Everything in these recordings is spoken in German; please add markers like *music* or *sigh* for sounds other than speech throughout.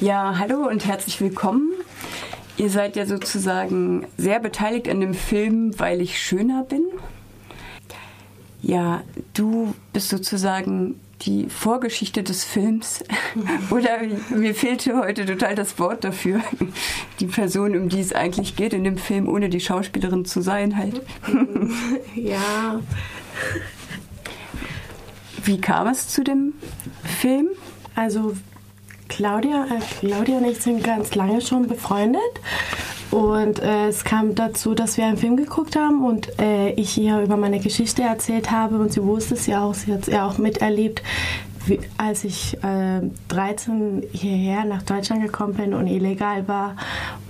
Ja, hallo und herzlich willkommen. Ihr seid ja sozusagen sehr beteiligt an dem Film, weil ich schöner bin. Ja, du bist sozusagen die Vorgeschichte des Films. *laughs* Oder mir fehlte heute total das Wort dafür. Die Person, um die es eigentlich geht in dem Film, ohne die Schauspielerin zu sein halt. *laughs* Ja. Wie kam es zu dem Film? Also Claudia, äh, Claudia und ich sind ganz lange schon befreundet. Und äh, es kam dazu, dass wir einen Film geguckt haben und äh, ich ihr über meine Geschichte erzählt habe und sie wusste es ja auch, sie hat es ja auch miterlebt, wie, als ich äh, 13 hierher nach Deutschland gekommen bin und illegal war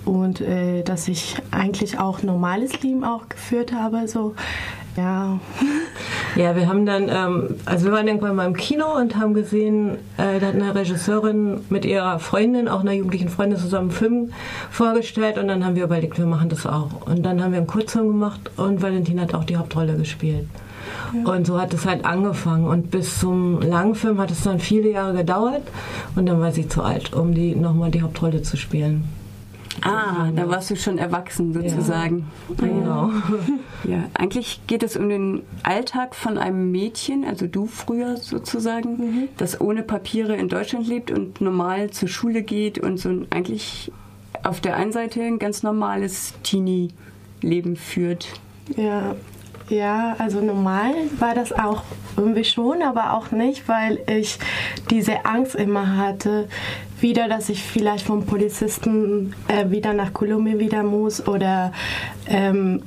und äh, dass ich eigentlich auch normales Leben auch geführt habe, so ja. *laughs* Ja, wir haben dann, ähm, also wir waren irgendwann mal im Kino und haben gesehen, äh, da hat eine Regisseurin mit ihrer Freundin, auch einer jugendlichen Freundin, zusammen einen Film vorgestellt und dann haben wir überlegt, wir machen das auch. Und dann haben wir einen Kurzfilm gemacht und Valentin hat auch die Hauptrolle gespielt. Ja. Und so hat es halt angefangen. Und bis zum Langfilm hat es dann viele Jahre gedauert. Und dann war sie zu alt, um die nochmal die Hauptrolle zu spielen. Ah, da warst du schon erwachsen sozusagen. Ja. Genau. *laughs* Ja, eigentlich geht es um den Alltag von einem Mädchen, also du früher sozusagen, mhm. das ohne Papiere in Deutschland lebt und normal zur Schule geht und so eigentlich auf der einen Seite ein ganz normales Teenie-Leben führt. Ja, ja, also normal war das auch irgendwie schon, aber auch nicht, weil ich diese Angst immer hatte, wieder, dass ich vielleicht vom Polizisten äh, wieder nach Kolumbien wieder muss oder ähm,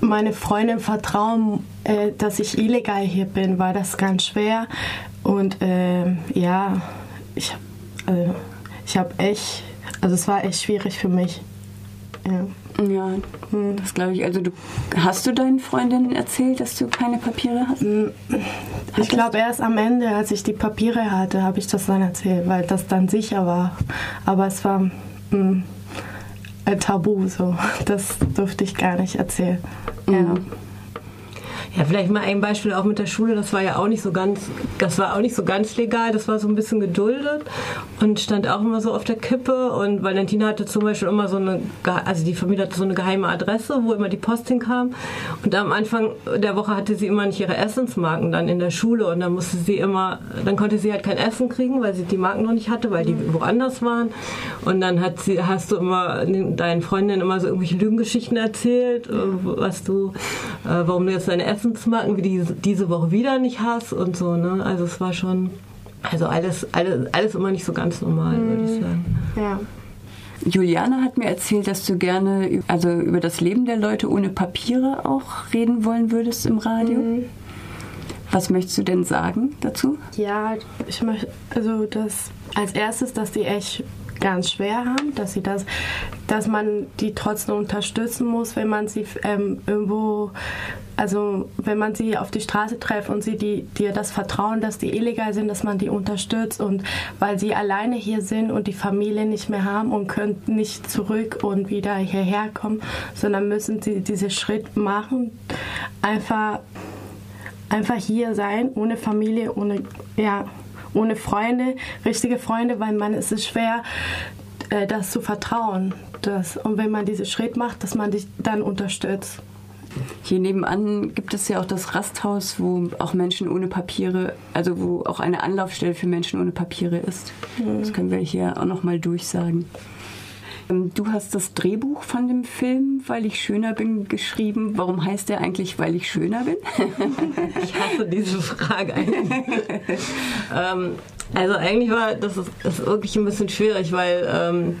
meine Freundin vertrauen, äh, dass ich illegal hier bin, war das ganz schwer. Und äh, ja, ich, äh, ich habe echt, also es war echt schwierig für mich. Ja. Ja, das glaube ich. Also du hast du deinen Freundinnen erzählt, dass du keine Papiere hast? Hm, ich glaube erst am Ende, als ich die Papiere hatte, habe ich das dann erzählt, weil das dann sicher war. Aber es war mh, hm, ein Tabu, so das durfte ich gar nicht erzählen. Mhm. Ja. Ja, vielleicht mal ein Beispiel auch mit der Schule. Das war ja auch nicht so ganz, das war auch nicht so ganz legal. Das war so ein bisschen geduldet und stand auch immer so auf der Kippe. Und Valentina hatte zum Beispiel immer so eine, also die Familie hatte so eine geheime Adresse, wo immer die Post hinkam. Und am Anfang der Woche hatte sie immer nicht ihre Essensmarken dann in der Schule und dann musste sie immer, dann konnte sie halt kein Essen kriegen, weil sie die Marken noch nicht hatte, weil die woanders waren. Und dann hat sie, hast du immer deinen Freundinnen immer so irgendwelche Lügengeschichten erzählt, äh, was du, äh, warum du jetzt deine Essen Essensmarken wie die, diese Woche wieder nicht hast und so. Ne? Also es war schon, also alles, alles, alles immer nicht so ganz normal, mhm. würde ich sagen. Ja. Juliane hat mir erzählt, dass du gerne also über das Leben der Leute ohne Papiere auch reden wollen würdest im Radio. Mhm. Was möchtest du denn sagen dazu? Ja, ich möchte, also das als erstes, dass die echt ganz schwer haben, dass sie das, dass man die trotzdem unterstützen muss, wenn man sie ähm, irgendwo, also wenn man sie auf die Straße trifft und sie die, dir das Vertrauen, dass die illegal sind, dass man die unterstützt und weil sie alleine hier sind und die Familie nicht mehr haben und können nicht zurück und wieder hierher kommen, sondern müssen sie diesen Schritt machen, einfach einfach hier sein, ohne Familie, ohne ja ohne Freunde, richtige Freunde, weil man es ist schwer, äh, das zu vertrauen. Das, und wenn man diesen Schritt macht, dass man dich dann unterstützt. Hier nebenan gibt es ja auch das Rasthaus, wo auch Menschen ohne Papiere, also wo auch eine Anlaufstelle für Menschen ohne Papiere ist. Mhm. Das können wir hier auch nochmal durchsagen. Ähm, du hast das Drehbuch von dem Film, weil ich schöner bin, geschrieben. Warum heißt der eigentlich, weil ich schöner bin? *laughs* ich hasse diese Frage eigentlich. *laughs* ähm, also eigentlich war das ist, ist, wirklich ein bisschen schwierig, weil ähm,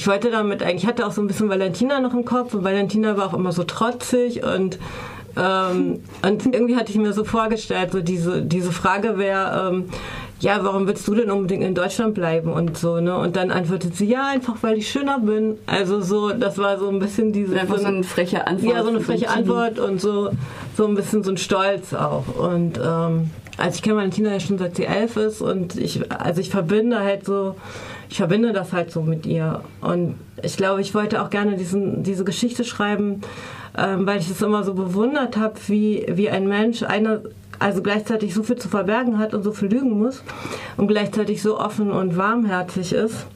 ich wollte damit eigentlich, ich hatte auch so ein bisschen Valentina noch im Kopf und Valentina war auch immer so trotzig und ähm, und irgendwie hatte ich mir so vorgestellt, so diese, diese Frage wäre, ähm, ja, warum willst du denn unbedingt in Deutschland bleiben und so, ne? Und dann antwortet sie, ja, einfach weil ich schöner bin. Also so, das war so ein bisschen diese... Einfach so eine freche Antwort. Ja, so eine freche Antwort und so, so ein bisschen so ein Stolz auch. Und ähm, also ich kenne Valentina ja schon seit sie elf ist und ich, also ich verbinde halt so, ich verbinde das halt so mit ihr. Und ich glaube, ich wollte auch gerne diesen, diese Geschichte schreiben, ähm, weil ich es immer so bewundert habe, wie, wie ein Mensch einer also gleichzeitig so viel zu verbergen hat und so viel lügen muss und gleichzeitig so offen und warmherzig ist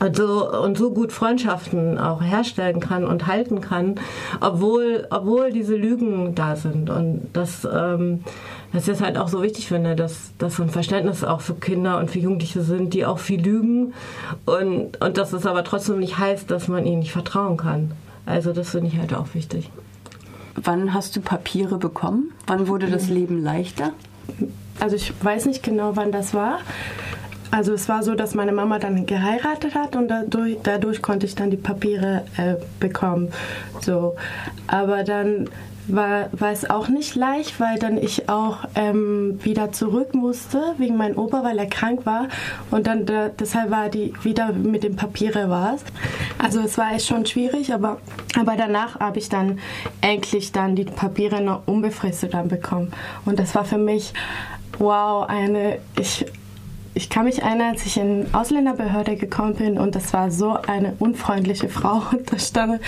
und so, und so gut Freundschaften auch herstellen kann und halten kann, obwohl, obwohl diese Lügen da sind. Und das, ähm, das ist halt auch so wichtig finde, dass, dass so ein Verständnis auch für Kinder und für Jugendliche sind, die auch viel lügen und, und dass es aber trotzdem nicht heißt, dass man ihnen nicht vertrauen kann. Also das finde ich halt auch wichtig. Wann hast du Papiere bekommen? Wann wurde das Leben leichter? Also ich weiß nicht genau, wann das war. Also es war so, dass meine Mama dann geheiratet hat und dadurch, dadurch konnte ich dann die Papiere äh, bekommen. So, aber dann war, war es auch nicht leicht, weil dann ich auch ähm, wieder zurück musste wegen meinem Opa, weil er krank war und dann da, deshalb war die wieder mit den Papiere war es. Also es war schon schwierig, aber aber danach habe ich dann endlich dann die Papiere noch unbefristet dann bekommen und das war für mich wow eine ich ich kann mich erinnern, als ich in Ausländerbehörde gekommen bin und das war so eine unfreundliche Frau *laughs* da stand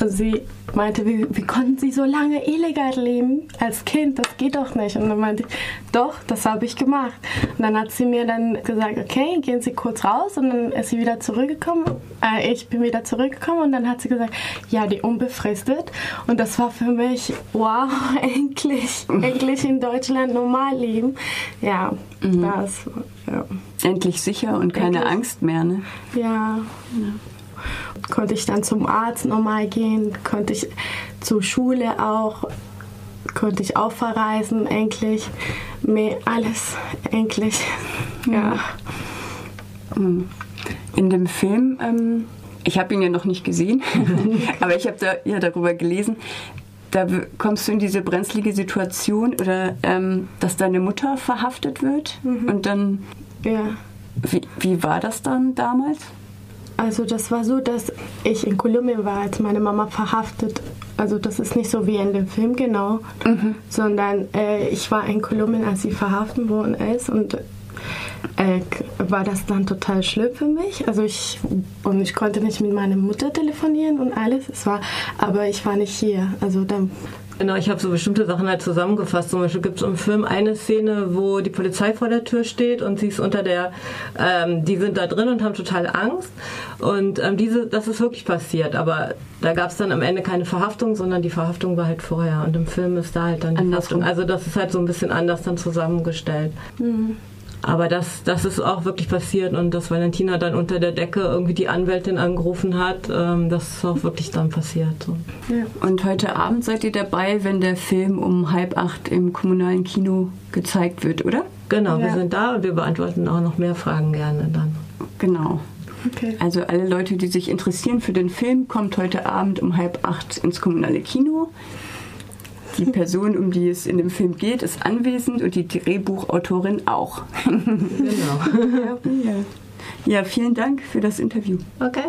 und sie meinte, wie, wie konnten Sie so lange illegal leben als Kind? Das geht doch nicht. Und dann meinte ich, doch, das habe ich gemacht. Und dann hat sie mir dann gesagt, okay, gehen Sie kurz raus. Und dann ist sie wieder zurückgekommen. Äh, ich bin wieder zurückgekommen und dann hat sie gesagt, ja, die unbefristet. Und das war für mich, wow, *laughs* endlich, endlich in Deutschland normal leben. Ja, mhm. das, ja. Endlich sicher und keine endlich. Angst mehr, ne? ja. ja konnte ich dann zum Arzt nochmal gehen, konnte ich zur Schule auch, konnte ich auch verreisen, endlich. Mehr, alles endlich. Ja. Mhm. In dem Film, ähm, ich habe ihn ja noch nicht gesehen, *laughs* aber ich habe da ja darüber gelesen. Da kommst du in diese brenzlige Situation oder ähm, dass deine Mutter verhaftet wird mhm. und dann. Ja. Wie, wie war das dann damals? Also das war so, dass ich in Kolumbien war, als meine Mama verhaftet. Also das ist nicht so wie in dem Film genau, mhm. sondern äh, ich war in Kolumbien, als sie verhaftet worden ist und äh, war das dann total schlimm für mich. Also ich und ich konnte nicht mit meiner Mutter telefonieren und alles. Es war, aber ich war nicht hier. Also dann Genau, ich habe so bestimmte Sachen halt zusammengefasst. Zum Beispiel gibt es im Film eine Szene, wo die Polizei vor der Tür steht und sie ist unter der, ähm, die sind da drin und haben total Angst. Und ähm, diese, das ist wirklich passiert. Aber da gab es dann am Ende keine Verhaftung, sondern die Verhaftung war halt vorher. Und im Film ist da halt dann die Verhaftung. Also das ist halt so ein bisschen anders dann zusammengestellt. Mhm. Aber das, das ist auch wirklich passiert und dass Valentina dann unter der Decke irgendwie die Anwältin angerufen hat, ähm, das ist auch wirklich dann passiert. So. Ja. Und heute Abend seid ihr dabei, wenn der Film um halb acht im kommunalen Kino gezeigt wird, oder? Genau, ja. wir sind da und wir beantworten auch noch mehr Fragen gerne dann. Genau. Okay. Also alle Leute, die sich interessieren für den Film, kommt heute Abend um halb acht ins kommunale Kino. Die Person, um die es in dem Film geht, ist anwesend und die Drehbuchautorin auch. Genau. *laughs* ja, vielen Dank für das Interview. Okay.